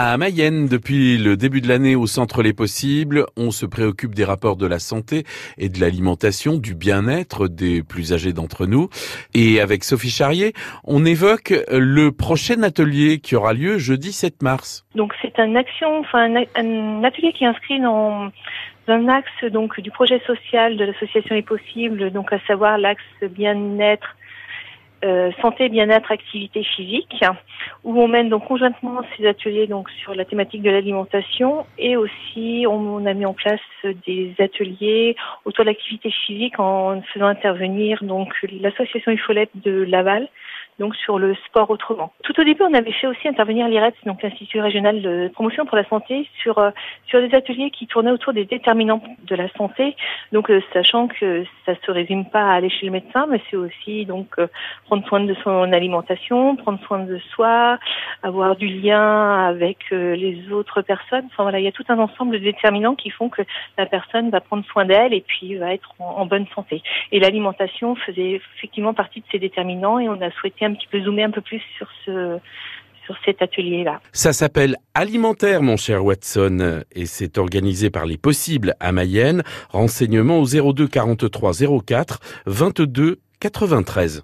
À Mayenne, depuis le début de l'année au Centre Les Possibles, on se préoccupe des rapports de la santé et de l'alimentation, du bien-être des plus âgés d'entre nous. Et avec Sophie Charrier, on évoque le prochain atelier qui aura lieu jeudi 7 mars. Donc c'est un action, enfin un, atelier qui est inscrit dans un axe donc du projet social de l'association Les Possibles, donc à savoir l'axe bien-être euh, santé, bien-être, activité physique, où on mène donc conjointement ces ateliers donc sur la thématique de l'alimentation et aussi on, a mis en place des ateliers autour de l'activité physique en faisant intervenir donc l'association Ufolette de Laval donc sur le sport autrement. Tout au début, on avait fait aussi intervenir l'IREPS, donc l'Institut régional de promotion pour la santé, sur euh, sur des ateliers qui tournaient autour des déterminants de la santé. Donc, euh, sachant que ça se résume pas à aller chez le médecin, mais c'est aussi donc euh, prendre soin de son alimentation, prendre soin de soi, avoir du lien avec les autres personnes. Enfin voilà, il y a tout un ensemble de déterminants qui font que la personne va prendre soin d'elle et puis va être en bonne santé. Et l'alimentation faisait effectivement partie de ces déterminants et on a souhaité un petit peu zoomer un peu plus sur ce sur cet atelier-là. Ça s'appelle Alimentaire, mon cher Watson, et c'est organisé par les Possibles à Mayenne. Renseignements au 02 43 04 22 93.